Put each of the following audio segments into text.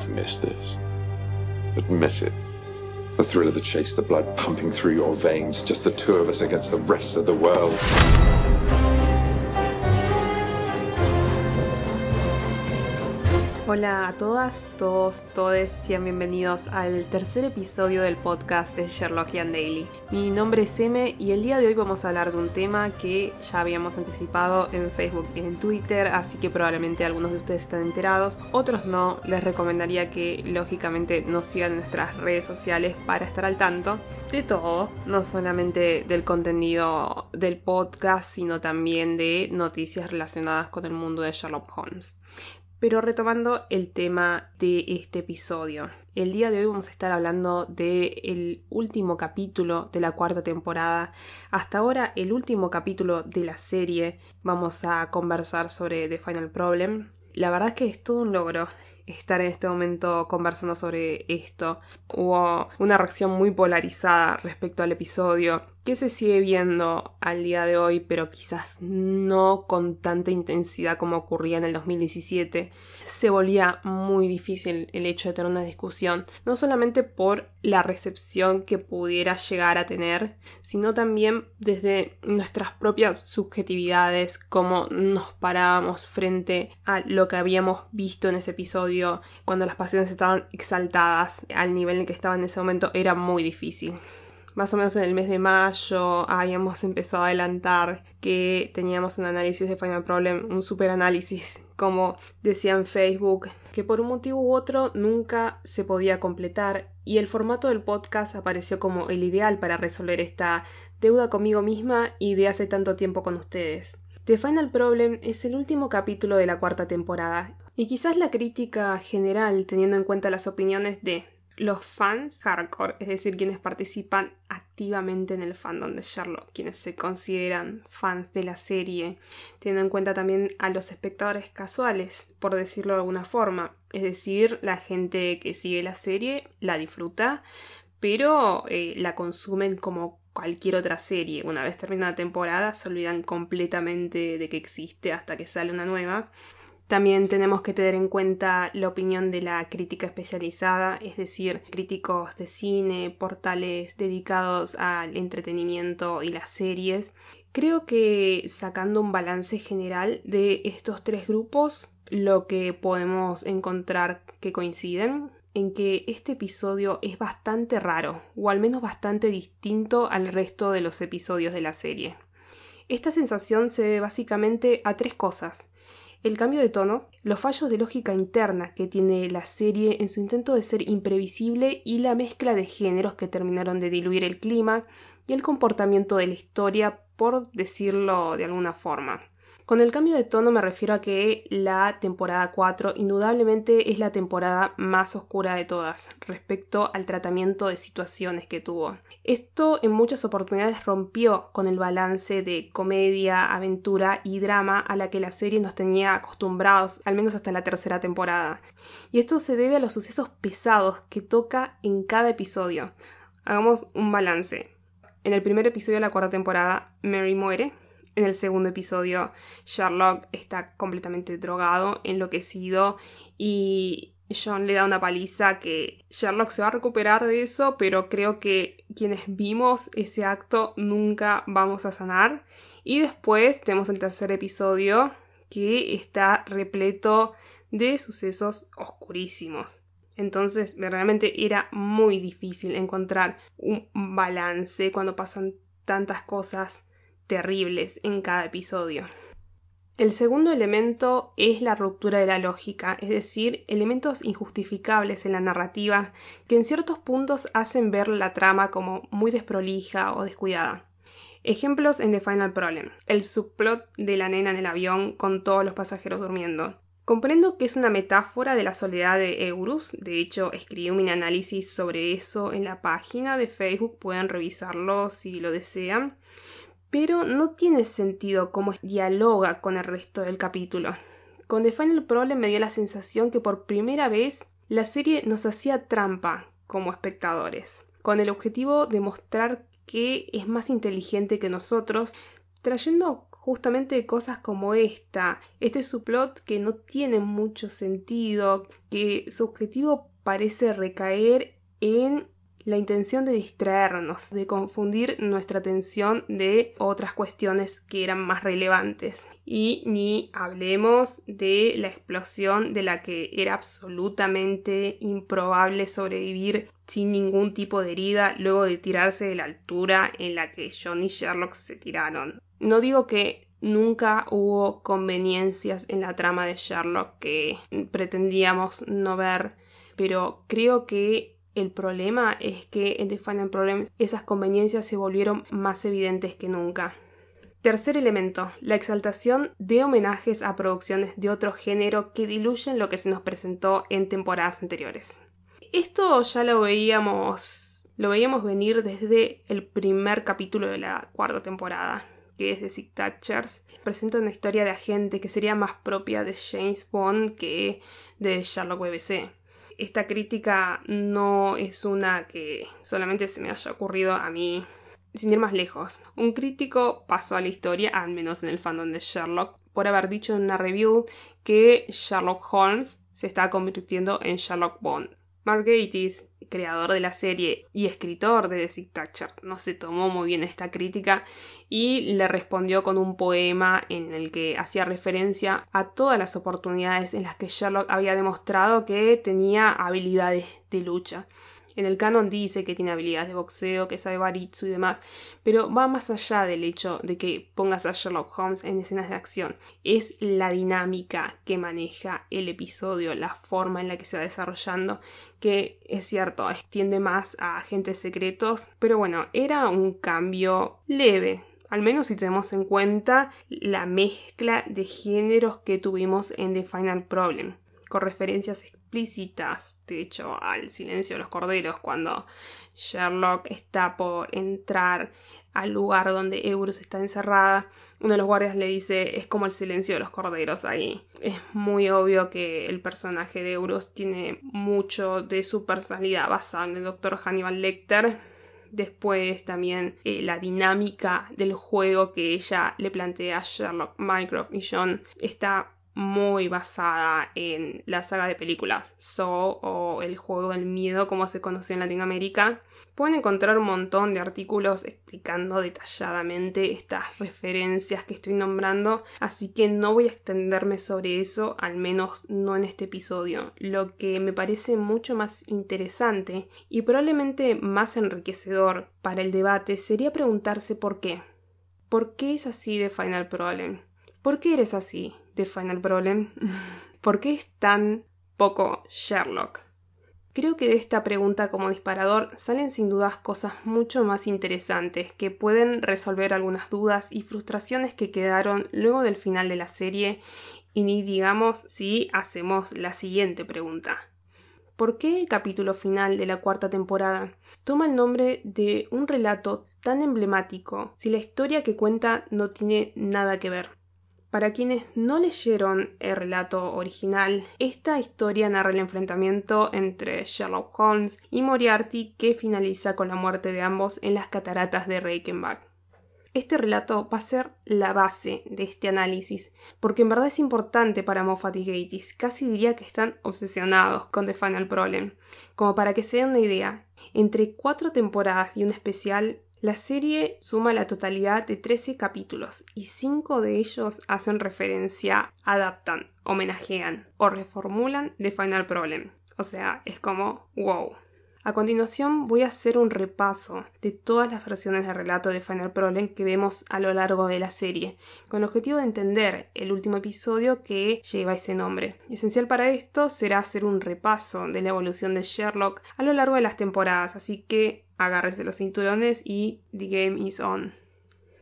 have missed this. Admit it. The thrill of the chase, the blood pumping through your veins, just the two of us against the rest of the world. Hola a todas, todos, todes, sean bienvenidos al tercer episodio del podcast de Sherlockian Daily. Mi nombre es Eme y el día de hoy vamos a hablar de un tema que ya habíamos anticipado en Facebook y en Twitter, así que probablemente algunos de ustedes están enterados, otros no. Les recomendaría que lógicamente nos sigan en nuestras redes sociales para estar al tanto de todo, no solamente del contenido del podcast, sino también de noticias relacionadas con el mundo de Sherlock Holmes. Pero retomando el tema de este episodio, el día de hoy vamos a estar hablando del último capítulo de la cuarta temporada. Hasta ahora el último capítulo de la serie. Vamos a conversar sobre The Final Problem. La verdad es que es todo un logro estar en este momento conversando sobre esto. Hubo una reacción muy polarizada respecto al episodio que se sigue viendo al día de hoy, pero quizás no con tanta intensidad como ocurría en el 2017, se volvía muy difícil el hecho de tener una discusión, no solamente por la recepción que pudiera llegar a tener, sino también desde nuestras propias subjetividades, cómo nos parábamos frente a lo que habíamos visto en ese episodio, cuando las pasiones estaban exaltadas al nivel en que estaba en ese momento, era muy difícil más o menos en el mes de mayo habíamos empezado a adelantar que teníamos un análisis de Final Problem, un super análisis, como decía en Facebook, que por un motivo u otro nunca se podía completar y el formato del podcast apareció como el ideal para resolver esta deuda conmigo misma y de hace tanto tiempo con ustedes. The Final Problem es el último capítulo de la cuarta temporada y quizás la crítica general teniendo en cuenta las opiniones de los fans hardcore, es decir, quienes participan activamente en el fandom de Sherlock, quienes se consideran fans de la serie, teniendo en cuenta también a los espectadores casuales, por decirlo de alguna forma, es decir, la gente que sigue la serie, la disfruta, pero eh, la consumen como cualquier otra serie. Una vez termina la temporada, se olvidan completamente de que existe hasta que sale una nueva. También tenemos que tener en cuenta la opinión de la crítica especializada, es decir, críticos de cine, portales dedicados al entretenimiento y las series. Creo que sacando un balance general de estos tres grupos, lo que podemos encontrar que coinciden en que este episodio es bastante raro, o al menos bastante distinto al resto de los episodios de la serie. Esta sensación se debe básicamente a tres cosas el cambio de tono, los fallos de lógica interna que tiene la serie en su intento de ser imprevisible y la mezcla de géneros que terminaron de diluir el clima y el comportamiento de la historia, por decirlo de alguna forma. Con el cambio de tono me refiero a que la temporada 4 indudablemente es la temporada más oscura de todas respecto al tratamiento de situaciones que tuvo. Esto en muchas oportunidades rompió con el balance de comedia, aventura y drama a la que la serie nos tenía acostumbrados, al menos hasta la tercera temporada. Y esto se debe a los sucesos pesados que toca en cada episodio. Hagamos un balance. En el primer episodio de la cuarta temporada, Mary muere, en el segundo episodio, Sherlock está completamente drogado, enloquecido y John le da una paliza que Sherlock se va a recuperar de eso, pero creo que quienes vimos ese acto nunca vamos a sanar. Y después tenemos el tercer episodio que está repleto de sucesos oscurísimos. Entonces realmente era muy difícil encontrar un balance cuando pasan tantas cosas terribles en cada episodio. El segundo elemento es la ruptura de la lógica, es decir, elementos injustificables en la narrativa que en ciertos puntos hacen ver la trama como muy desprolija o descuidada. Ejemplos en The Final Problem. El subplot de la nena en el avión con todos los pasajeros durmiendo. Comprendo que es una metáfora de la soledad de Eurus, de hecho escribí un análisis sobre eso en la página de Facebook, pueden revisarlo si lo desean pero no tiene sentido cómo dialoga con el resto del capítulo. Con The Final Problem me dio la sensación que por primera vez la serie nos hacía trampa como espectadores, con el objetivo de mostrar que es más inteligente que nosotros, trayendo justamente cosas como esta, este subplot que no tiene mucho sentido, que su objetivo parece recaer en la intención de distraernos, de confundir nuestra atención de otras cuestiones que eran más relevantes. Y ni hablemos de la explosión de la que era absolutamente improbable sobrevivir sin ningún tipo de herida luego de tirarse de la altura en la que John y Sherlock se tiraron. No digo que nunca hubo conveniencias en la trama de Sherlock que pretendíamos no ver, pero creo que el problema es que en The Final Problem esas conveniencias se volvieron más evidentes que nunca. Tercer elemento, la exaltación de homenajes a producciones de otro género que diluyen lo que se nos presentó en temporadas anteriores. Esto ya lo veíamos, lo veíamos venir desde el primer capítulo de la cuarta temporada, que es de Sick Thatchers. Presenta una historia de agente que sería más propia de James Bond que de Sherlock BBC esta crítica no es una que solamente se me haya ocurrido a mí sin ir más lejos. Un crítico pasó a la historia, al menos en el fandom de Sherlock, por haber dicho en una review que Sherlock Holmes se está convirtiendo en Sherlock Bond. Mark Gatiss, creador de la serie y escritor de The Sick Thatcher, no se tomó muy bien esta crítica y le respondió con un poema en el que hacía referencia a todas las oportunidades en las que Sherlock había demostrado que tenía habilidades de lucha. En el canon dice que tiene habilidades de boxeo, que sabe baritsu y demás, pero va más allá del hecho de que pongas a Sherlock Holmes en escenas de acción. Es la dinámica que maneja el episodio, la forma en la que se va desarrollando, que es cierto, extiende más a agentes secretos, pero bueno, era un cambio leve, al menos si tenemos en cuenta la mezcla de géneros que tuvimos en The Final Problem, con referencias explícitas, de hecho, al silencio de los corderos, cuando Sherlock está por entrar al lugar donde Eurus está encerrada, uno de los guardias le dice es como el silencio de los corderos ahí. Es muy obvio que el personaje de Eurus tiene mucho de su personalidad basada en el doctor Hannibal Lecter. Después también eh, la dinámica del juego que ella le plantea a Sherlock, Mycroft y John está muy basada en la saga de películas So o El juego del miedo como se conoció en Latinoamérica. Pueden encontrar un montón de artículos explicando detalladamente estas referencias que estoy nombrando, así que no voy a extenderme sobre eso, al menos no en este episodio. Lo que me parece mucho más interesante y probablemente más enriquecedor para el debate sería preguntarse por qué. ¿Por qué es así de Final Problem? ¿Por qué eres así Final Problem? ¿Por qué es tan poco Sherlock? Creo que de esta pregunta como disparador salen sin dudas cosas mucho más interesantes que pueden resolver algunas dudas y frustraciones que quedaron luego del final de la serie y ni digamos si hacemos la siguiente pregunta. ¿Por qué el capítulo final de la cuarta temporada toma el nombre de un relato tan emblemático si la historia que cuenta no tiene nada que ver? Para quienes no leyeron el relato original, esta historia narra el enfrentamiento entre Sherlock Holmes y Moriarty que finaliza con la muerte de ambos en las cataratas de Reichenbach. Este relato va a ser la base de este análisis, porque en verdad es importante para Moffat y Gatiss, casi diría que están obsesionados con The Final Problem. Como para que se den una idea, entre cuatro temporadas y un especial la serie suma la totalidad de 13 capítulos y 5 de ellos hacen referencia, adaptan, homenajean o reformulan The Final Problem. O sea, es como wow. A continuación voy a hacer un repaso de todas las versiones de relato de Final Problem que vemos a lo largo de la serie, con el objetivo de entender el último episodio que lleva ese nombre. Esencial para esto será hacer un repaso de la evolución de Sherlock a lo largo de las temporadas, así que agárrense los cinturones y The Game is On.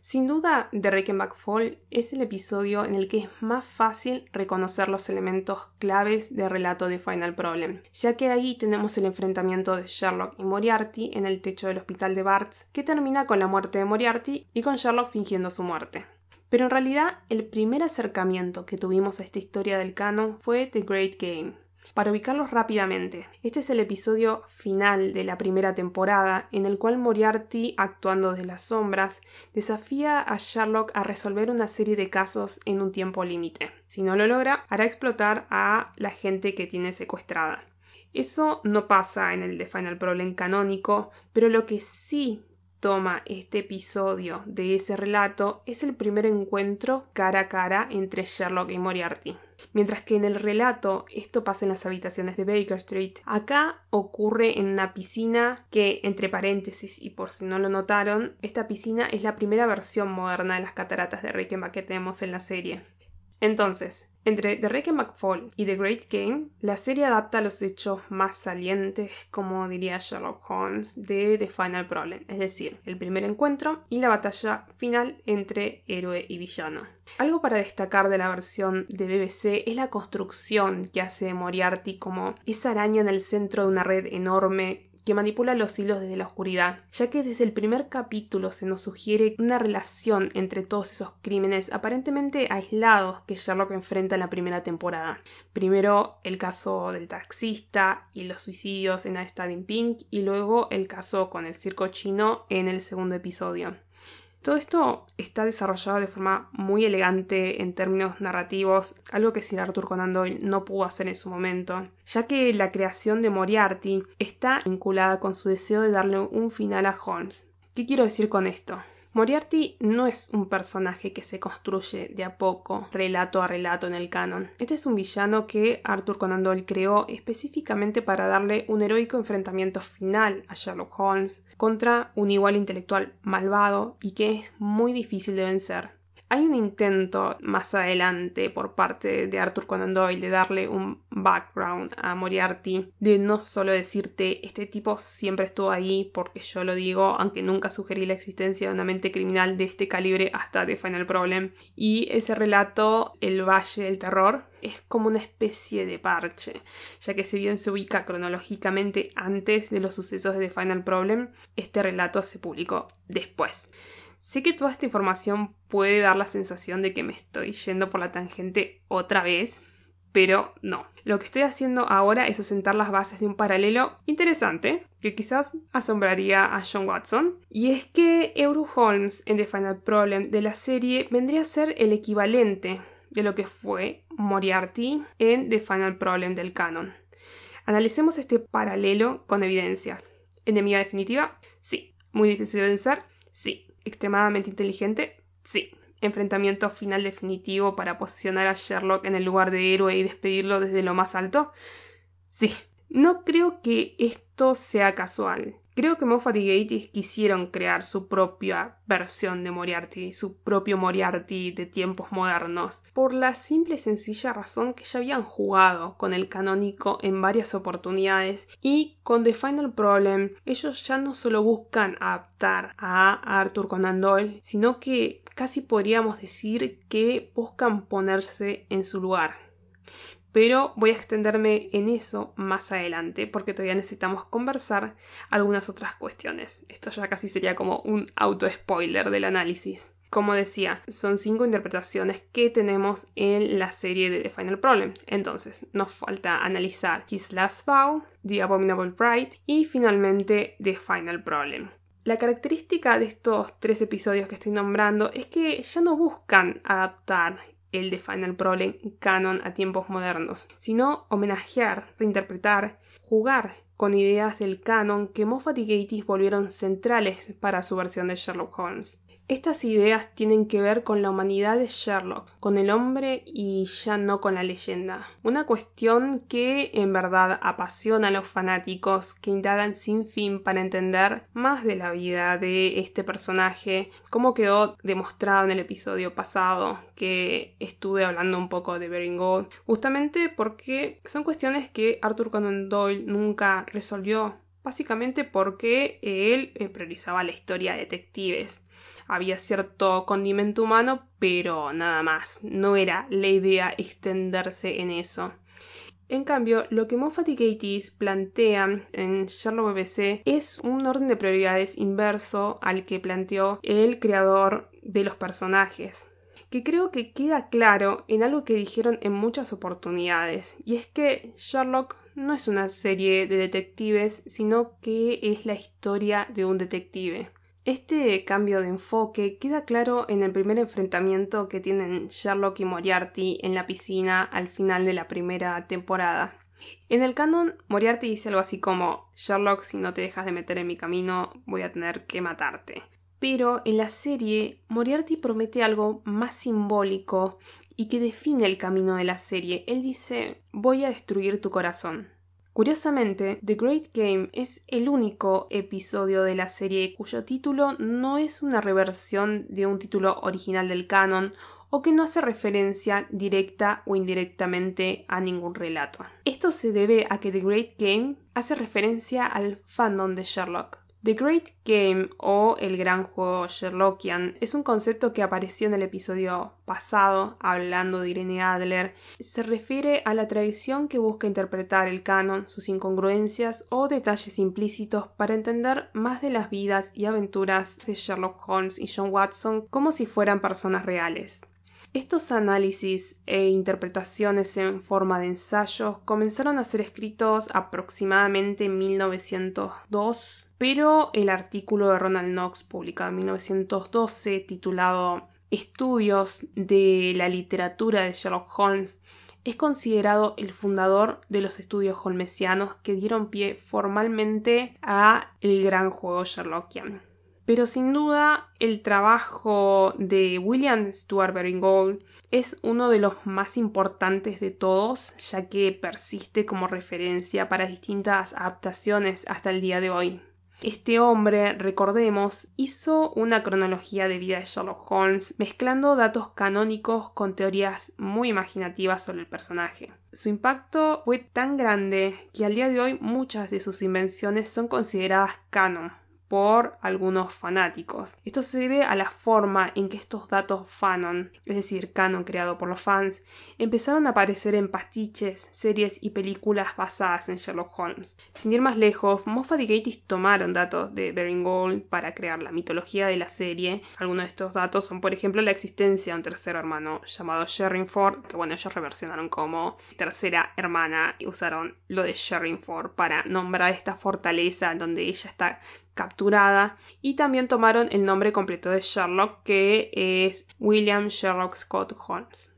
Sin duda, The Reichenbach Fall es el episodio en el que es más fácil reconocer los elementos claves del relato de Final Problem, ya que ahí tenemos el enfrentamiento de Sherlock y Moriarty en el techo del hospital de Barts, que termina con la muerte de Moriarty y con Sherlock fingiendo su muerte. Pero en realidad, el primer acercamiento que tuvimos a esta historia del canon fue The Great Game, Para ubicarlos rápidamente, este es el episodio final de la primera temporada en el cual Moriarty, actuando desde las sombras, desafía a Sherlock a resolver una serie de casos en un tiempo límite. Si no lo logra, hará explotar a la gente que tiene secuestrada. Eso no pasa en el The Final Problem canónico, pero lo que sí toma este episodio de ese relato es el primer encuentro cara a cara entre Sherlock y Moriarty. Mientras que en el relato esto pasa en las habitaciones de Baker Street, acá ocurre en una piscina que, entre paréntesis y por si no lo notaron, esta piscina es la primera versión moderna de las cataratas de Reichenbach que tenemos en la serie. Entonces, entre The Wreck McFall y The Great Game, la serie adapta los hechos más salientes, como diría Sherlock Holmes, de The Final Problem, es decir, el primer encuentro y la batalla final entre héroe y villano. Algo para destacar de la versión de BBC es la construcción que hace Moriarty como esa araña en el centro de una red enorme que manipula los hilos desde la oscuridad, ya que desde el primer capítulo se nos sugiere una relación entre todos esos crímenes aparentemente aislados que Sherlock enfrenta en la primera temporada. Primero el caso del taxista y los suicidios en A in Pink y luego el caso con el circo chino en el segundo episodio. Todo esto está desarrollado de forma muy elegante en términos narrativos, algo que Sir Arthur Conan Doyle no pudo hacer en su momento, ya que la creación de Moriarty está vinculada con su deseo de darle un final a Holmes. ¿Qué quiero decir con esto? Moriarty no es un personaje que se construye de a poco, relato a relato en el canon. Este es un villano que Arthur Conan Doyle creó específicamente para darle un heroico enfrentamiento final a Sherlock Holmes contra un igual intelectual malvado y que es muy difícil de vencer. Hay un intento más adelante por parte de Arthur Conan Doyle de darle un background a Moriarty, de no solo decirte este tipo siempre estuvo ahí porque yo lo digo, aunque nunca sugerí la existencia de una mente criminal de este calibre hasta The Final Problem. Y ese relato, El Valle del Terror, es como una especie de parche, ya que si bien se ubica cronológicamente antes de los sucesos de The Final Problem, este relato se publicó después. Sé que toda esta información puede dar la sensación de que me estoy yendo por la tangente otra vez, pero no. Lo que estoy haciendo ahora es asentar las bases de un paralelo interesante que quizás asombraría a John Watson, y es que Euro Holmes en The Final Problem de la serie vendría a ser el equivalente de lo que fue Moriarty en The Final Problem del canon. Analicemos este paralelo con evidencias. ¿Enemiga definitiva? Sí. ¿Muy difícil de vencer? Extremadamente inteligente? Sí. ¿Enfrentamiento final definitivo para posicionar a Sherlock en el lugar de héroe y despedirlo desde lo más alto? Sí. No creo que esto sea casual. Creo que Moffat y Gatiss quisieron crear su propia versión de Moriarty, su propio Moriarty de tiempos modernos, por la simple y sencilla razón que ya habían jugado con el canónico en varias oportunidades y con The Final Problem ellos ya no solo buscan adaptar a Arthur Conan Doyle, sino que casi podríamos decir que buscan ponerse en su lugar pero voy a extenderme en eso más adelante porque todavía necesitamos conversar algunas otras cuestiones. Esto ya casi sería como un auto-spoiler del análisis. Como decía, son cinco interpretaciones que tenemos en la serie de The Final Problem. Entonces, nos falta analizar His Last Vow, The Abominable Pride y finalmente The Final Problem. La característica de estos tres episodios que estoy nombrando es que ya no buscan adaptar el de Final Problem canon a tiempos modernos, sino homenajear, reinterpretar, jugar con ideas del canon que Moffat y Gatiss volvieron centrales para su versión de Sherlock Holmes. Estas ideas tienen que ver con la humanidad de Sherlock, con el hombre y ya no con la leyenda. Una cuestión que en verdad apasiona a los fanáticos que indagan sin fin para entender más de la vida de este personaje, como quedó demostrado en el episodio pasado que estuve hablando un poco de Bering justamente porque son cuestiones que Arthur Conan Doyle nunca resolvió básicamente porque él eh, priorizaba la historia de detectives había cierto condimento humano, pero nada más, no era la idea extenderse en eso. En cambio, lo que Moffat y Gatiss plantean en Sherlock BBC es un orden de prioridades inverso al que planteó el creador de los personajes. Que creo que queda claro en algo que dijeron en muchas oportunidades, y es que Sherlock no es una serie de detectives, sino que es la historia de un detective. Este cambio de enfoque queda claro en el primer enfrentamiento que tienen Sherlock y Moriarty en la piscina al final de la primera temporada. En el canon, Moriarty dice algo así como Sherlock, si no te dejas de meter en mi camino, voy a tener que matarte. Pero en la serie, Moriarty promete algo más simbólico y que define el camino de la serie. Él dice voy a destruir tu corazón. Curiosamente, The Great Game es el único episodio de la serie cuyo título no es una reversión de un título original del canon o que no hace referencia directa o indirectamente a ningún relato. Esto se debe a que The Great Game hace referencia al fandom de Sherlock. The Great Game o el gran juego Sherlockian es un concepto que apareció en el episodio pasado, hablando de Irene Adler. Se refiere a la tradición que busca interpretar el canon, sus incongruencias o detalles implícitos para entender más de las vidas y aventuras de Sherlock Holmes y John Watson como si fueran personas reales. Estos análisis e interpretaciones en forma de ensayos comenzaron a ser escritos aproximadamente en 1902 pero el artículo de Ronald Knox publicado en 1912 titulado Estudios de la literatura de Sherlock Holmes es considerado el fundador de los estudios holmesianos que dieron pie formalmente a el gran juego Sherlockian. Pero sin duda el trabajo de William Stuart Baring es uno de los más importantes de todos, ya que persiste como referencia para distintas adaptaciones hasta el día de hoy. Este hombre, recordemos, hizo una cronología de vida de Sherlock Holmes, mezclando datos canónicos con teorías muy imaginativas sobre el personaje. Su impacto fue tan grande que al día de hoy muchas de sus invenciones son consideradas canon, por algunos fanáticos. Esto se debe a la forma en que estos datos fanon, es decir, canon creado por los fans, empezaron a aparecer en pastiches, series y películas basadas en Sherlock Holmes. Sin ir más lejos, Moffat y Gatiss tomaron datos de Gold para crear la mitología de la serie. Algunos de estos datos son, por ejemplo, la existencia de un tercer hermano llamado Sherringford, que bueno, ellos reversionaron como tercera hermana y usaron lo de Sherringford para nombrar esta fortaleza donde ella está capturada y también tomaron el nombre completo de Sherlock que es William Sherlock Scott Holmes.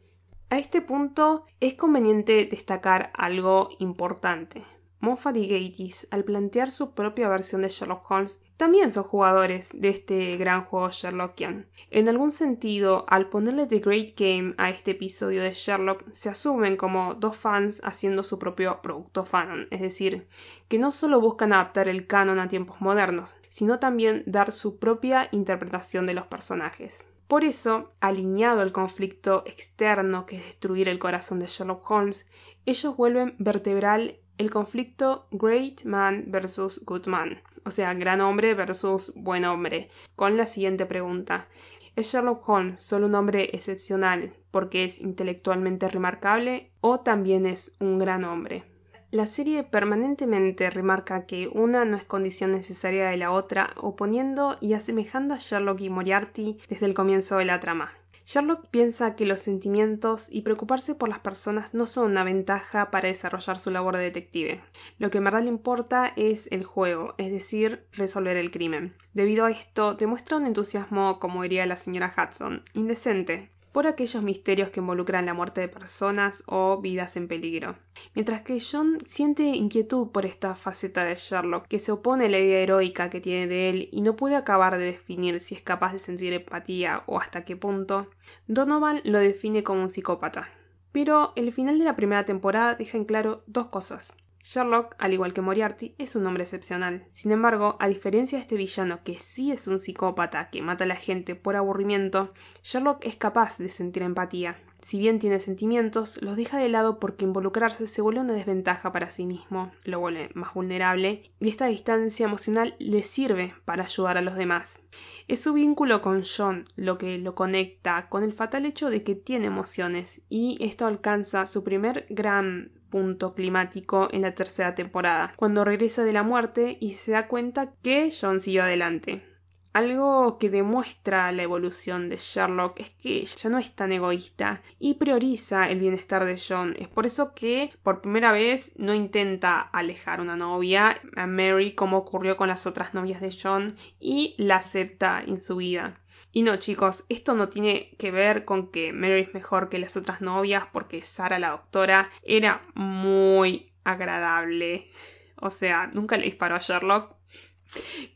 A este punto es conveniente destacar algo importante. Moffat y Gatiss, al plantear su propia versión de Sherlock Holmes, también son jugadores de este gran juego Sherlockian. En algún sentido, al ponerle The Great Game a este episodio de Sherlock, se asumen como dos fans haciendo su propio producto fanon, es decir, que no solo buscan adaptar el canon a tiempos modernos, sino también dar su propia interpretación de los personajes. Por eso, alineado al conflicto externo que es destruir el corazón de Sherlock Holmes, ellos vuelven vertebral el conflicto Great Man versus Good Man, o sea, gran hombre versus buen hombre, con la siguiente pregunta. ¿Es Sherlock Holmes solo un hombre excepcional porque es intelectualmente remarcable o también es un gran hombre? La serie permanentemente remarca que una no es condición necesaria de la otra, oponiendo y asemejando a Sherlock y Moriarty desde el comienzo de la trama. Sherlock piensa que los sentimientos y preocuparse por las personas no son una ventaja para desarrollar su labor de detective. Lo que en verdad le importa es el juego, es decir, resolver el crimen. Debido a esto, demuestra un entusiasmo, como diría la señora Hudson, indecente, por aquellos misterios que involucran la muerte de personas o vidas en peligro. Mientras que John siente inquietud por esta faceta de Sherlock, que se opone a la idea heroica que tiene de él y no puede acabar de definir si es capaz de sentir empatía o hasta qué punto, Donovan lo define como un psicópata. Pero el final de la primera temporada deja en claro dos cosas. Sherlock, al igual que Moriarty, es un hombre excepcional. Sin embargo, a diferencia de este villano que sí es un psicópata que mata a la gente por aburrimiento, Sherlock es capaz de sentir empatía. Si bien tiene sentimientos, los deja de lado porque involucrarse se vuelve una desventaja para sí mismo, lo vuelve más vulnerable, y esta distancia emocional le sirve para ayudar a los demás. Es su vínculo con John lo que lo conecta con el fatal hecho de que tiene emociones, y esto alcanza su primer gran punto climático en la tercera temporada, cuando regresa de la muerte y se da cuenta que John siguió adelante. Algo que demuestra la evolución de Sherlock es que ya no es tan egoísta y prioriza el bienestar de John. Es por eso que por primera vez no intenta alejar una novia, a Mary, como ocurrió con las otras novias de John, y la acepta en su vida. Y no, chicos, esto no tiene que ver con que Mary es mejor que las otras novias porque Sara, la doctora, era muy agradable. O sea, nunca le disparó a Sherlock,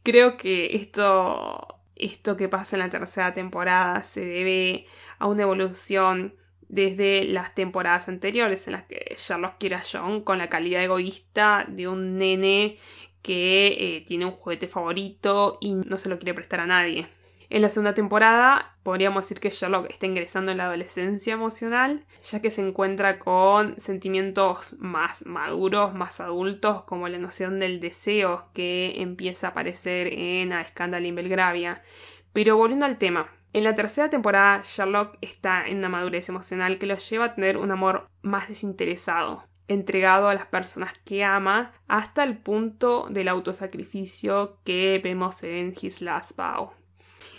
Creo que esto, esto que pasa en la tercera temporada se debe a una evolución desde las temporadas anteriores en las que Sherlock quiere a John con la calidad egoísta de un nene que eh, tiene un juguete favorito y no se lo quiere prestar a nadie. En la segunda temporada podríamos decir que Sherlock está ingresando en la adolescencia emocional, ya que se encuentra con sentimientos más maduros, más adultos, como la noción del deseo que empieza a aparecer en A Scandal in Belgravia. Pero volviendo al tema, en la tercera temporada Sherlock está en una madurez emocional que lo lleva a tener un amor más desinteresado, entregado a las personas que ama hasta el punto del autosacrificio que vemos en His Last Vow.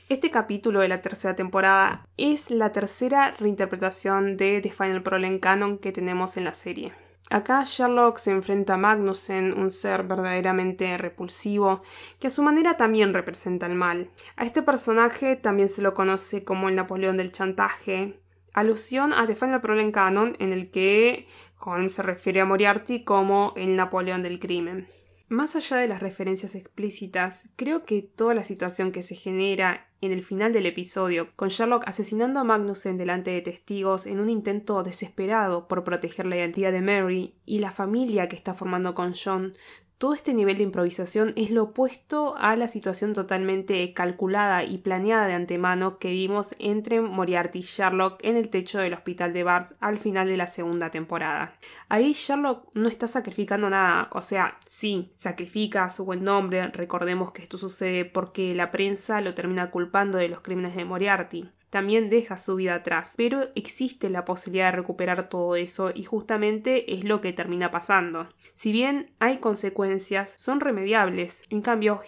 Este capítulo de la tercera temporada es la tercera reinterpretación de The Final Problem Canon que tenemos en la serie. Acá Sherlock se enfrenta a Magnussen, un ser verdaderamente repulsivo, que a su manera también representa el mal. A este personaje también se lo conoce como el Napoleón del chantaje, alusión a The Final Problem Canon, en el que Holmes se refiere a Moriarty como el Napoleón del crimen. Más allá de las referencias explícitas, creo que toda la situación que se genera en el final del episodio, con Sherlock asesinando a Magnussen delante de testigos en un intento desesperado por proteger la identidad de Mary, y la familia que está formando con John, todo este nivel de improvisación es lo opuesto a la situación totalmente calculada y planeada de antemano que vimos entre Moriarty y Sherlock en el techo del hospital de Barts al final de la segunda temporada. Ahí Sherlock no está sacrificando nada, o sea, sí, sacrifica su buen nombre, recordemos que esto sucede porque la prensa lo termina culpando de los crímenes de Moriarty también deja su vida atrás, pero existe la posibilidad de recuperar todo eso y justamente es lo que termina pasando. Si bien hay consecuencias, son remediables. En cambio,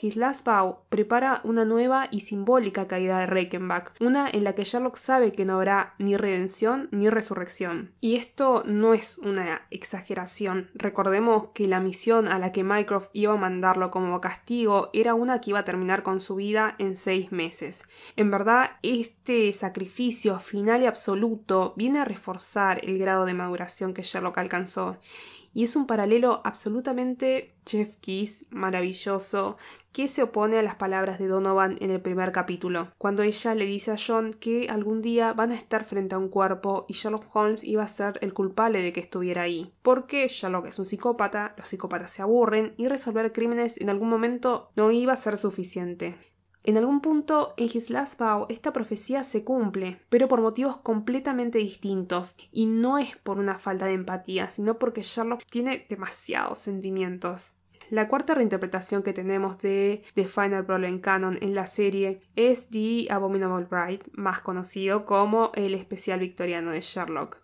Vow prepara una nueva y simbólica caída de Reichenbach, una en la que Sherlock sabe que no habrá ni redención ni resurrección. Y esto no es una exageración. Recordemos que la misión a la que Mycroft iba a mandarlo como castigo era una que iba a terminar con su vida en seis meses. En verdad, este sacrificio final y absoluto viene a reforzar el grado de maduración que Sherlock alcanzó. Y es un paralelo absolutamente Jeff maravilloso, que se opone a las palabras de Donovan en el primer capítulo, cuando ella le dice a John que algún día van a estar frente a un cuerpo y Sherlock Holmes iba a ser el culpable de que estuviera ahí. Porque Sherlock es un psicópata, los psicópatas se aburren y resolver crímenes en algún momento no iba a ser suficiente. En algún punto en Vow esta profecía se cumple, pero por motivos completamente distintos, y no es por una falta de empatía, sino porque Sherlock tiene demasiados sentimientos. La cuarta reinterpretación que tenemos de The Final Problem Canon en la serie es The Abominable Bride, más conocido como el especial victoriano de Sherlock.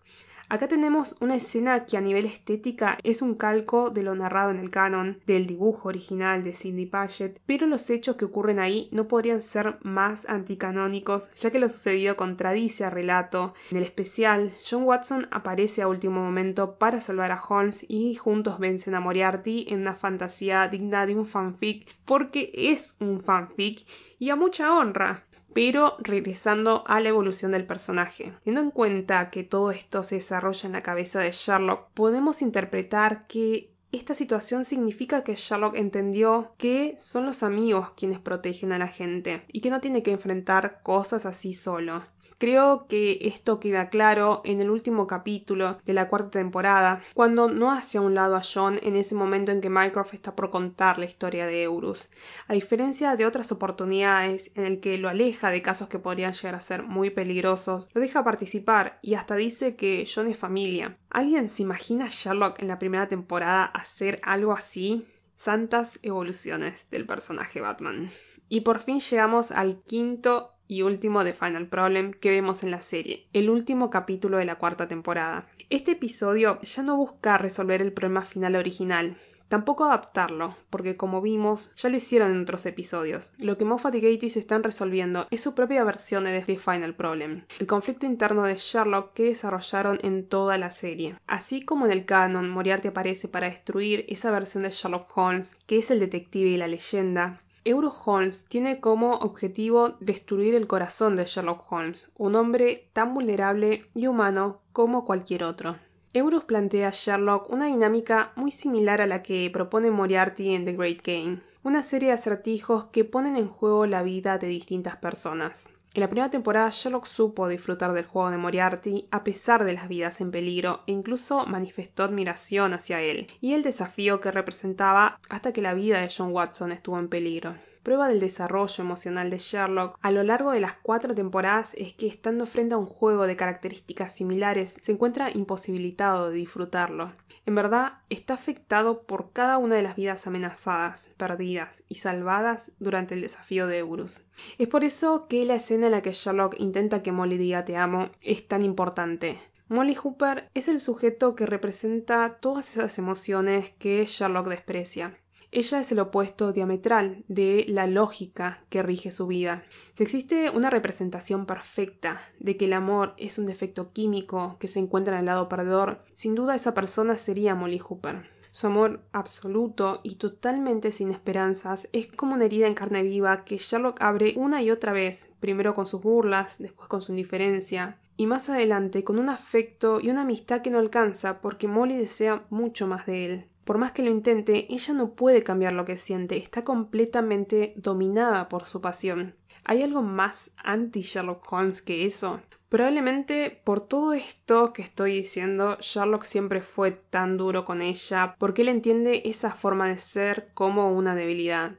Acá tenemos una escena que a nivel estética es un calco de lo narrado en el canon, del dibujo original de Sidney Paget, pero los hechos que ocurren ahí no podrían ser más anticanónicos, ya que lo sucedido contradice al relato. En el especial, John Watson aparece a último momento para salvar a Holmes y juntos vencen a Moriarty en una fantasía digna de un fanfic, porque es un fanfic y a mucha honra. Pero regresando a la evolución del personaje, teniendo en cuenta que todo esto se desarrolla en la cabeza de Sherlock, podemos interpretar que esta situación significa que Sherlock entendió que son los amigos quienes protegen a la gente y que no tiene que enfrentar cosas así solo. Creo que esto queda claro en el último capítulo de la cuarta temporada, cuando no hace a un lado a John en ese momento en que Mycroft está por contar la historia de Eurus, a diferencia de otras oportunidades en el que lo aleja de casos que podrían llegar a ser muy peligrosos, lo deja participar y hasta dice que John es familia. ¿Alguien se imagina a Sherlock en la primera temporada hacer algo así? Santas evoluciones del personaje Batman. Y por fin llegamos al quinto y último de Final Problem que vemos en la serie, el último capítulo de la cuarta temporada. Este episodio ya no busca resolver el problema final original, tampoco adaptarlo, porque como vimos, ya lo hicieron en otros episodios. Lo que Moffat y Gatiss están resolviendo es su propia versión de The Final Problem, el conflicto interno de Sherlock que desarrollaron en toda la serie. Así como en el canon Moriarty aparece para destruir esa versión de Sherlock Holmes, que es el detective y la leyenda, Euro Holmes tiene como objetivo destruir el corazón de Sherlock Holmes, un hombre tan vulnerable y humano como cualquier otro. Eurus plantea a Sherlock una dinámica muy similar a la que propone Moriarty en The Great Game, una serie de acertijos que ponen en juego la vida de distintas personas. En la primera temporada Sherlock supo disfrutar del juego de Moriarty a pesar de las vidas en peligro e incluso manifestó admiración hacia él y el desafío que representaba hasta que la vida de John Watson estuvo en peligro. Prueba del desarrollo emocional de Sherlock a lo largo de las cuatro temporadas es que estando frente a un juego de características similares se encuentra imposibilitado de disfrutarlo. En verdad, está afectado por cada una de las vidas amenazadas, perdidas y salvadas durante el desafío de Eurus. Es por eso que la escena en la que Sherlock intenta que Molly diga te amo es tan importante. Molly Hooper es el sujeto que representa todas esas emociones que Sherlock desprecia. Ella es el opuesto diametral de la lógica que rige su vida. Si existe una representación perfecta de que el amor es un defecto químico que se encuentra en el lado perdedor, sin duda esa persona sería Molly Hooper. Su amor absoluto y totalmente sin esperanzas es como una herida en carne viva que Sherlock abre una y otra vez, primero con sus burlas, después con su indiferencia, y más adelante con un afecto y una amistad que no alcanza porque Molly desea mucho más de él. Por más que lo intente, ella no puede cambiar lo que siente, está completamente dominada por su pasión. ¿Hay algo más anti Sherlock Holmes que eso? Probablemente por todo esto que estoy diciendo, Sherlock siempre fue tan duro con ella porque él entiende esa forma de ser como una debilidad.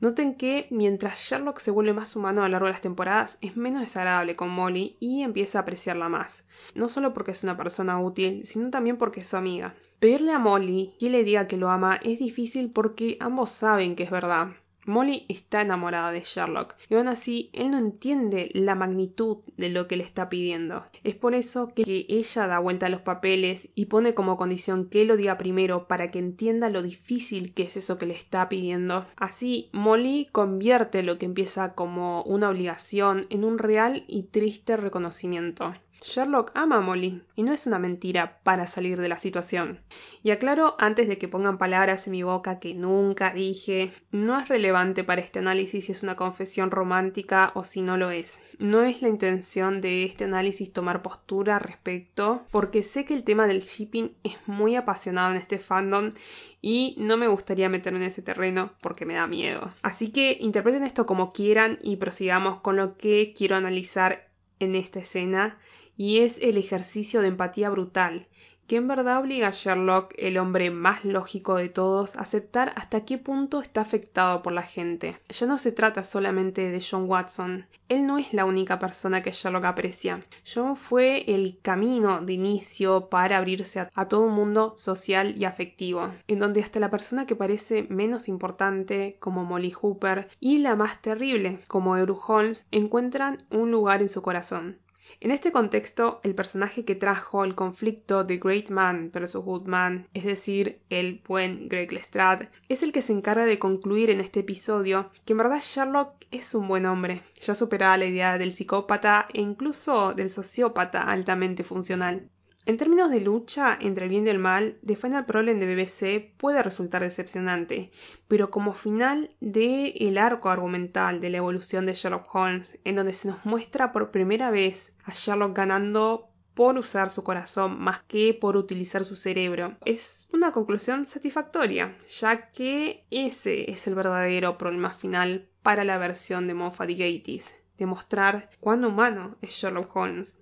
Noten que mientras Sherlock se vuelve más humano a lo largo de las temporadas, es menos desagradable con Molly y empieza a apreciarla más. No solo porque es una persona útil, sino también porque es su amiga. Pedirle a Molly que le diga que lo ama es difícil porque ambos saben que es verdad. Molly está enamorada de Sherlock y aún así él no entiende la magnitud de lo que le está pidiendo. Es por eso que ella da vuelta a los papeles y pone como condición que él lo diga primero para que entienda lo difícil que es eso que le está pidiendo. Así, Molly convierte lo que empieza como una obligación en un real y triste reconocimiento. Sherlock ama a Molly, y no es una mentira para salir de la situación. Y aclaro antes de que pongan palabras en mi boca que nunca dije, no es relevante para este análisis si es una confesión romántica o si no lo es. No es la intención de este análisis tomar postura al respecto, porque sé que el tema del shipping es muy apasionado en este fandom y no me gustaría meterme en ese terreno porque me da miedo. Así que interpreten esto como quieran y prosigamos con lo que quiero analizar en esta escena y es el ejercicio de empatía brutal, que en verdad obliga a Sherlock, el hombre más lógico de todos, a aceptar hasta qué punto está afectado por la gente. Ya no se trata solamente de John Watson. Él no es la única persona que Sherlock aprecia. John fue el camino de inicio para abrirse a, a todo un mundo social y afectivo, en donde hasta la persona que parece menos importante, como Molly Hooper, y la más terrible, como Eru Holmes, encuentran un lugar en su corazón. En este contexto, el personaje que trajo el conflicto de Great Man versus Good Man, es decir, el buen Greg Lestrade, es el que se encarga de concluir en este episodio que en verdad Sherlock es un buen hombre, ya superada la idea del psicópata e incluso del sociópata altamente funcional. En términos de lucha entre el bien y el mal, The Final Problem de BBC puede resultar decepcionante, pero como final de el arco argumental de la evolución de Sherlock Holmes, en donde se nos muestra por primera vez a Sherlock ganando por usar su corazón más que por utilizar su cerebro. Es una conclusión satisfactoria, ya que ese es el verdadero problema final para la versión de Moffat y Gatiss, demostrar cuán humano es Sherlock Holmes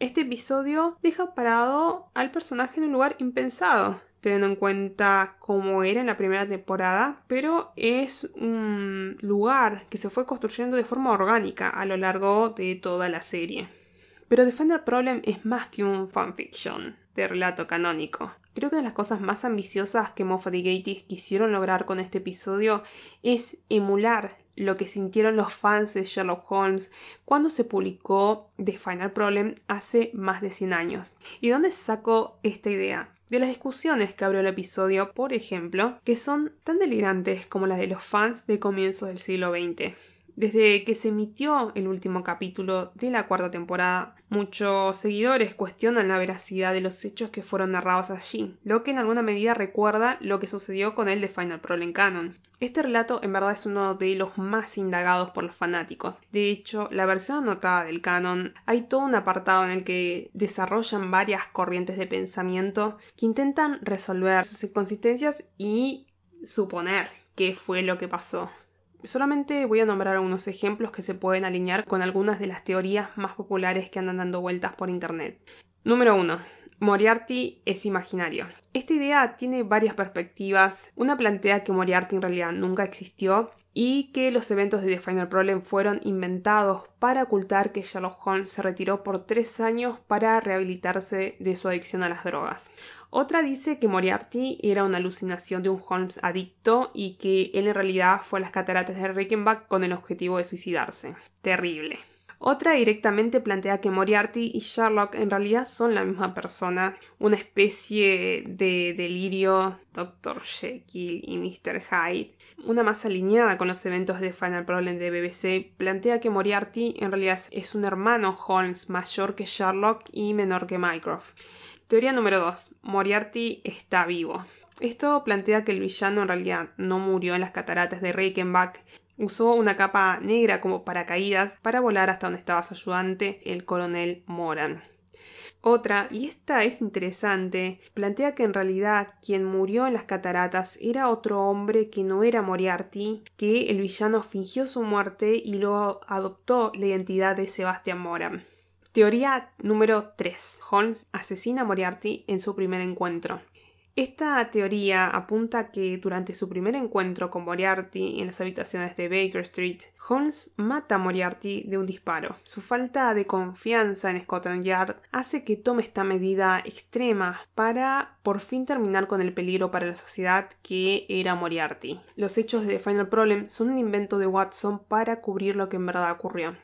este episodio deja parado al personaje en un lugar impensado, teniendo en cuenta cómo era en la primera temporada, pero es un lugar que se fue construyendo de forma orgánica a lo largo de toda la serie. Pero Defender Problem es más que un fanfiction de relato canónico. Creo que una de las cosas más ambiciosas que Moffat y Gatiss quisieron lograr con este episodio es emular lo que sintieron los fans de Sherlock Holmes cuando se publicó The Final Problem hace más de 100 años. ¿Y dónde sacó esta idea? de las discusiones que abrió el episodio, por ejemplo, que son tan delirantes como las de los fans de comienzos del siglo XX. Desde que se emitió el último capítulo de la cuarta temporada, muchos seguidores cuestionan la veracidad de los hechos que fueron narrados allí, lo que en alguna medida recuerda lo que sucedió con el de Final Problem Canon. Este relato en verdad es uno de los más indagados por los fanáticos. De hecho, la versión anotada del canon hay todo un apartado en el que desarrollan varias corrientes de pensamiento que intentan resolver sus inconsistencias y suponer qué fue lo que pasó. Solamente voy a nombrar algunos ejemplos que se pueden alinear con algunas de las teorías más populares que andan dando vueltas por Internet. Número 1. Moriarty es imaginario. Esta idea tiene varias perspectivas. Una plantea que Moriarty en realidad nunca existió y que los eventos de The Final Problem fueron inventados para ocultar que Sherlock Holmes se retiró por tres años para rehabilitarse de su adicción a las drogas. Otra dice que Moriarty era una alucinación de un Holmes adicto y que él en realidad fue a las cataratas de Reichenbach con el objetivo de suicidarse. Terrible. Otra directamente plantea que Moriarty y Sherlock en realidad son la misma persona, una especie de delirio Dr. Jekyll y Mr. Hyde. Una más alineada con los eventos de Final Problem de BBC plantea que Moriarty en realidad es un hermano Holmes mayor que Sherlock y menor que Mycroft. Teoría número 2. Moriarty está vivo. Esto plantea que el villano en realidad no murió en las cataratas de Reichenbach Usó una capa negra como paracaídas para volar hasta donde estaba su ayudante, el coronel Moran. Otra, y esta es interesante, plantea que en realidad quien murió en las cataratas era otro hombre que no era Moriarty, que el villano fingió su muerte y luego adoptó la identidad de Sebastian Moran. Teoría número 3. Holmes asesina a Moriarty en su primer encuentro. Esta teoría apunta que durante su primer encuentro con Moriarty en las habitaciones de Baker Street, Holmes mata a Moriarty de un disparo. Su falta de confianza en Scotland Yard hace que tome esta medida extrema para por fin terminar con el peligro para la sociedad que era Moriarty. Los hechos de The Final Problem son un invento de Watson para cubrir lo que en verdad ocurrió.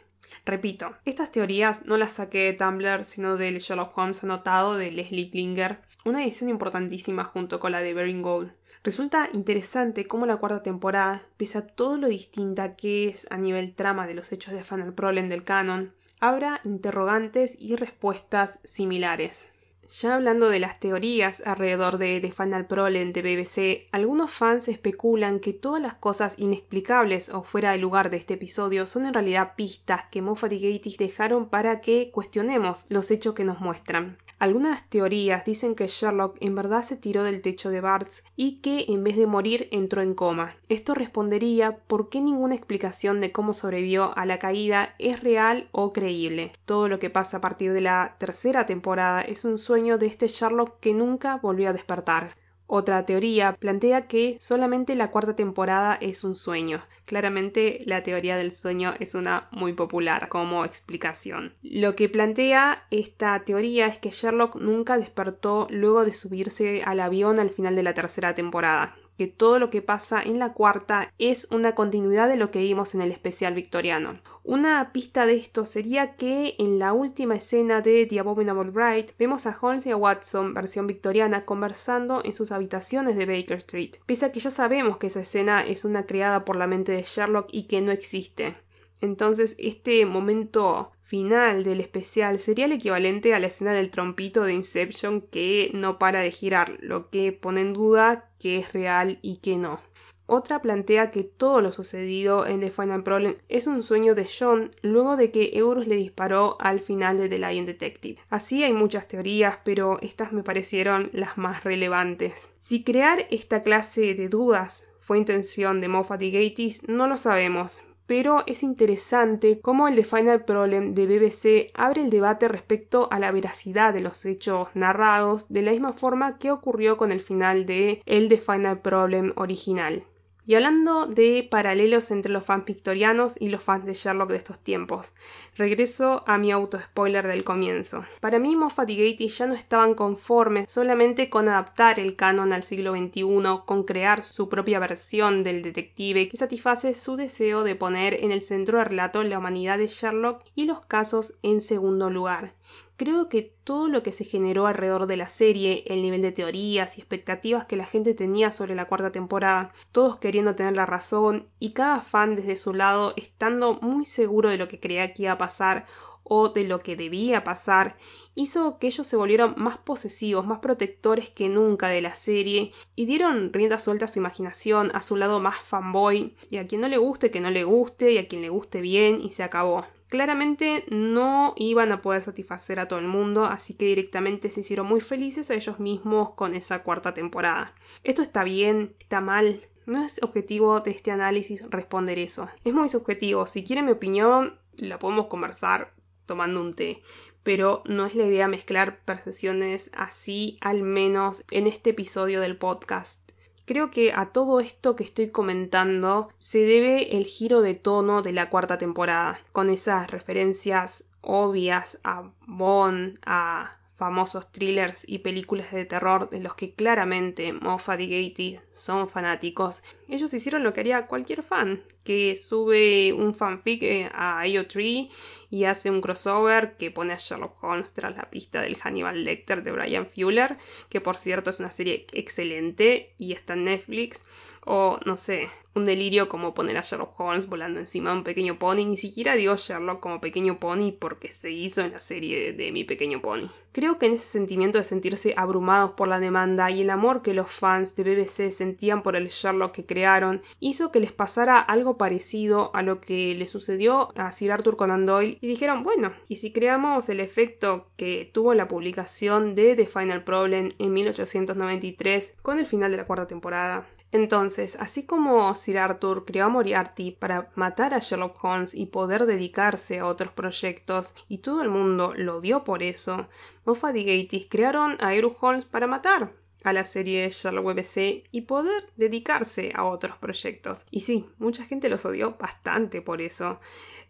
Repito, estas teorías no las saqué de Tumblr, sino del Sherlock Holmes anotado de Leslie Klinger, una edición importantísima junto con la de Bering Gold. Resulta interesante cómo la cuarta temporada, pese a todo lo distinta que es a nivel trama de los hechos de Final Problem del canon, habrá interrogantes y respuestas similares. Ya hablando de las teorías alrededor de The Final Problem de BBC, algunos fans especulan que todas las cosas inexplicables o fuera de lugar de este episodio son en realidad pistas que Moffat y Gatiss dejaron para que cuestionemos los hechos que nos muestran. Algunas teorías dicen que Sherlock en verdad se tiró del techo de Barts y que en vez de morir entró en coma. Esto respondería por qué ninguna explicación de cómo sobrevivió a la caída es real o creíble. Todo lo que pasa a partir de la tercera temporada es un sueño de este Sherlock que nunca volvió a despertar. Otra teoría plantea que solamente la cuarta temporada es un sueño. Claramente la teoría del sueño es una muy popular como explicación. Lo que plantea esta teoría es que Sherlock nunca despertó luego de subirse al avión al final de la tercera temporada que todo lo que pasa en la cuarta es una continuidad de lo que vimos en el especial victoriano. Una pista de esto sería que en la última escena de The Abominable Bride vemos a Holmes y a Watson, versión victoriana, conversando en sus habitaciones de Baker Street, pese a que ya sabemos que esa escena es una creada por la mente de Sherlock y que no existe. Entonces, este momento final del especial sería el equivalente a la escena del trompito de Inception que no para de girar, lo que pone en duda que es real y que no. Otra plantea que todo lo sucedido en The Final Problem es un sueño de John luego de que Eurus le disparó al final de The Lion Detective. Así hay muchas teorías, pero estas me parecieron las más relevantes. Si crear esta clase de dudas fue intención de Moffat y Gatiss, no lo sabemos, pero es interesante cómo el The Final Problem de BBC abre el debate respecto a la veracidad de los hechos narrados de la misma forma que ocurrió con el final de el The Final Problem original. Y hablando de paralelos entre los fans victorianos y los fans de Sherlock de estos tiempos, regreso a mi auto-spoiler del comienzo. Para mí, Moffat y Gatiss ya no estaban conformes solamente con adaptar el canon al siglo XXI, con crear su propia versión del detective que satisface su deseo de poner en el centro del relato la humanidad de Sherlock y los casos en segundo lugar. Creo que todo lo que se generó alrededor de la serie, el nivel de teorías y expectativas que la gente tenía sobre la cuarta temporada, todos queriendo tener la razón y cada fan desde su lado estando muy seguro de lo que creía que iba a pasar o de lo que debía pasar, hizo que ellos se volvieran más posesivos, más protectores que nunca de la serie y dieron rienda suelta a su imaginación, a su lado más fanboy, y a quien no le guste que no le guste y a quien le guste bien y se acabó. Claramente no iban a poder satisfacer a todo el mundo, así que directamente se hicieron muy felices a ellos mismos con esa cuarta temporada. Esto está bien, está mal. No es objetivo de este análisis responder eso. Es muy subjetivo. Si quieren mi opinión, la podemos conversar tomando un té. Pero no es la idea mezclar percepciones así, al menos en este episodio del podcast. Creo que a todo esto que estoy comentando se debe el giro de tono de la cuarta temporada, con esas referencias obvias a Bond, a famosos thrillers y películas de terror de los que claramente Moffat y Gatiss son fanáticos. Ellos hicieron lo que haría cualquier fan, que sube un fanfic eh, a IO3 y hace un crossover que pone a Sherlock Holmes tras la pista del Hannibal Lecter de Brian Fuller, que por cierto es una serie excelente y está en Netflix. O, no sé, un delirio como poner a Sherlock Holmes volando encima de un pequeño pony. Ni siquiera digo Sherlock como pequeño pony porque se hizo en la serie de, Mi Pequeño Pony. Creo que en ese sentimiento de sentirse abrumados por la demanda y el amor que los fans de BBC sentían por el Sherlock que crearon, hizo que les pasara algo parecido a lo que le sucedió a Sir Arthur Conan Doyle y dijeron, bueno, ¿y si creamos el efecto que tuvo la publicación de The Final Problem en 1893 con el final de la cuarta temporada? Entonces, así como Sir Arthur creó a Moriarty para matar a Sherlock Holmes y poder dedicarse a otros proyectos, y todo el mundo lo odió por eso, Moffat y Gatiss crearon a Eru Holmes para matar a la serie Sherlock BBC y poder dedicarse a otros proyectos. Y sí, mucha gente los odió bastante por eso.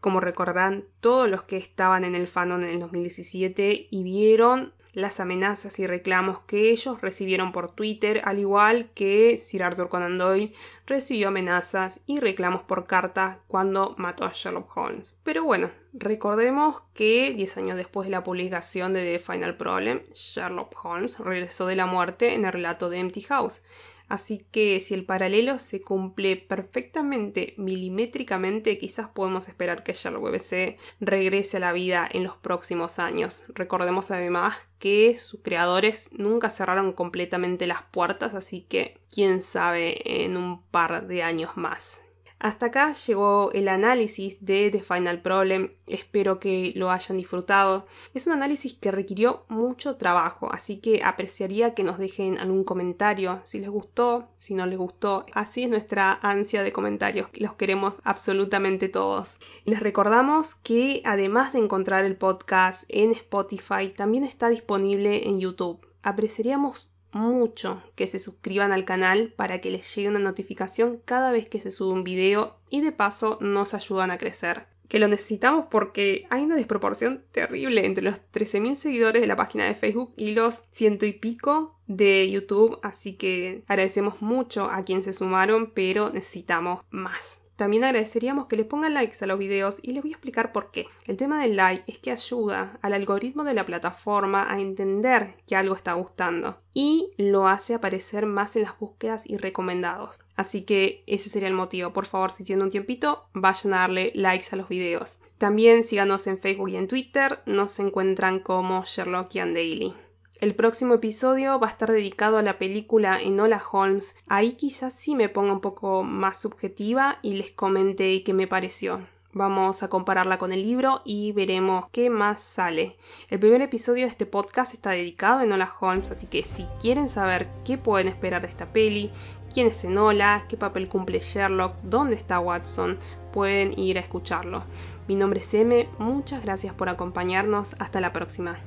Como recordarán todos los que estaban en el fanon en el 2017 y vieron las amenazas y reclamos que ellos recibieron por Twitter, al igual que Sir Arthur Conan Doyle recibió amenazas y reclamos por carta cuando mató a Sherlock Holmes. Pero bueno, recordemos que 10 años después de la publicación de The Final Problem, Sherlock Holmes regresó de la muerte en el relato de Empty House. Así que si el paralelo se cumple perfectamente milimétricamente, quizás podemos esperar que Sherlock BBC regrese a la vida en los próximos años. Recordemos además que sus creadores nunca cerraron completamente las puertas, así que quién sabe en un par de años más. Hasta acá llegó el análisis de The Final Problem, espero que lo hayan disfrutado. Es un análisis que requirió mucho trabajo, así que apreciaría que nos dejen algún comentario, si les gustó, si no les gustó. Así es nuestra ansia de comentarios, los queremos absolutamente todos. Les recordamos que además de encontrar el podcast en Spotify, también está disponible en YouTube. Apreciaríamos mucho que se suscriban al canal para que les llegue una notificación cada vez que se sube un video y de paso nos ayudan a crecer. Que lo necesitamos porque hay una desproporción terrible entre los 13.000 seguidores de la página de Facebook y los ciento y pico de YouTube, así que agradecemos mucho a quienes se sumaron, pero necesitamos más. También agradeceríamos que les pongan likes a los videos y les voy a explicar por qué. El tema del like es que ayuda al algoritmo de la plataforma a entender que algo está gustando y lo hace aparecer más en las búsquedas y recomendados. Así que ese sería el motivo. Por favor, si tienen un tiempito, vayan a darle likes a los videos. También síganos en Facebook y en Twitter. Nos encuentran como Sherlockian Daily. El próximo episodio va a estar dedicado a la película Enola Holmes. Ahí quizás sí me ponga un poco más subjetiva y les comente qué me pareció. Vamos a compararla con el libro y veremos qué más sale. El primer episodio de este podcast está dedicado a Enola Holmes, así que si quieren saber qué pueden esperar de esta peli, quién es Enola, qué papel cumple Sherlock, dónde está Watson, pueden ir a escucharlo. Mi nombre es M, muchas gracias por acompañarnos, hasta la próxima.